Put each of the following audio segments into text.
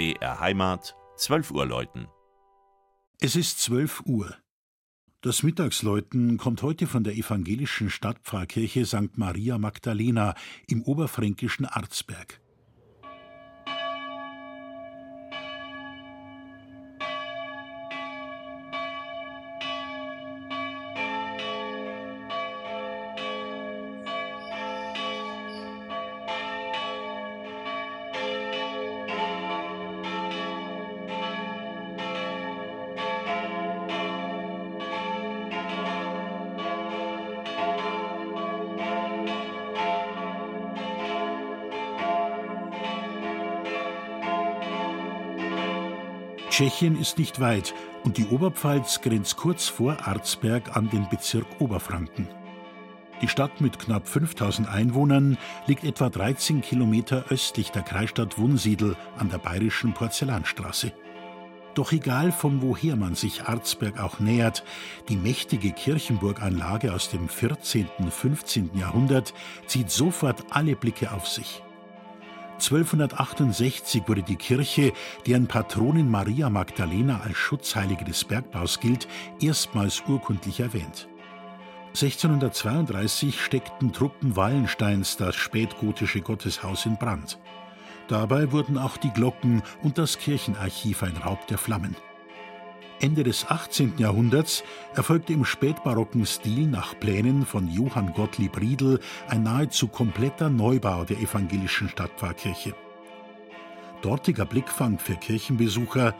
BR Heimat, 12 Uhr läuten. Es ist 12 Uhr. Das Mittagsläuten kommt heute von der evangelischen Stadtpfarrkirche St. Maria Magdalena im oberfränkischen Arzberg. Tschechien ist nicht weit und die Oberpfalz grenzt kurz vor Arzberg an den Bezirk Oberfranken. Die Stadt mit knapp 5000 Einwohnern liegt etwa 13 Kilometer östlich der Kreisstadt Wunsiedel an der bayerischen Porzellanstraße. Doch egal von woher man sich Arzberg auch nähert, die mächtige Kirchenburganlage aus dem 14. und 15. Jahrhundert zieht sofort alle Blicke auf sich. 1268 wurde die Kirche, deren Patronin Maria Magdalena als Schutzheilige des Bergbaus gilt, erstmals urkundlich erwähnt. 1632 steckten Truppen Wallensteins das spätgotische Gotteshaus in Brand. Dabei wurden auch die Glocken und das Kirchenarchiv ein Raub der Flammen. Ende des 18. Jahrhunderts erfolgte im spätbarocken Stil nach Plänen von Johann Gottlieb Riedel ein nahezu kompletter Neubau der evangelischen Stadtpfarrkirche. Dortiger Blickfang für Kirchenbesucher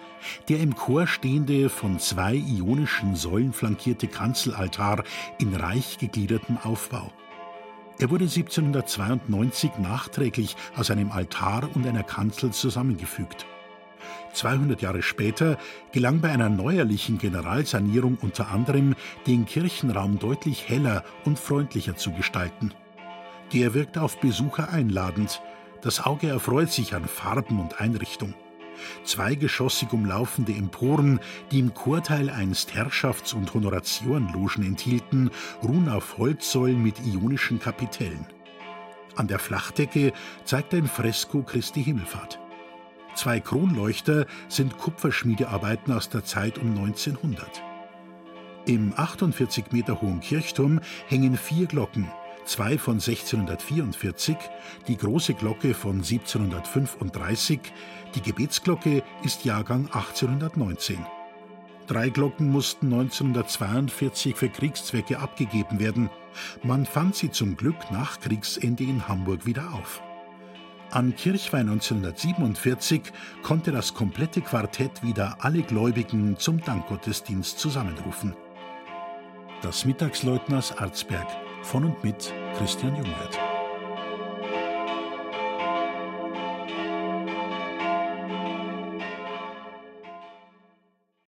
der im Chor stehende, von zwei ionischen Säulen flankierte Kanzelaltar in reich gegliedertem Aufbau. Er wurde 1792 nachträglich aus einem Altar und einer Kanzel zusammengefügt. 200 Jahre später gelang bei einer neuerlichen Generalsanierung unter anderem, den Kirchenraum deutlich heller und freundlicher zu gestalten. Der wirkt auf Besucher einladend. Das Auge erfreut sich an Farben und Einrichtung. Zweigeschossig umlaufende Emporen, die im Chorteil einst Herrschafts- und Honoratiorenlogen enthielten, ruhen auf Holzsäulen mit ionischen Kapitellen. An der Flachdecke zeigt ein Fresko Christi Himmelfahrt. Zwei Kronleuchter sind Kupferschmiedearbeiten aus der Zeit um 1900. Im 48 Meter hohen Kirchturm hängen vier Glocken, zwei von 1644, die große Glocke von 1735, die Gebetsglocke ist Jahrgang 1819. Drei Glocken mussten 1942 für Kriegszwecke abgegeben werden. Man fand sie zum Glück nach Kriegsende in Hamburg wieder auf. An Kirchweih 1947 konnte das komplette Quartett wieder alle Gläubigen zum Dankgottesdienst zusammenrufen. Das Mittagsleutners Arzberg von und mit Christian Jungwirth.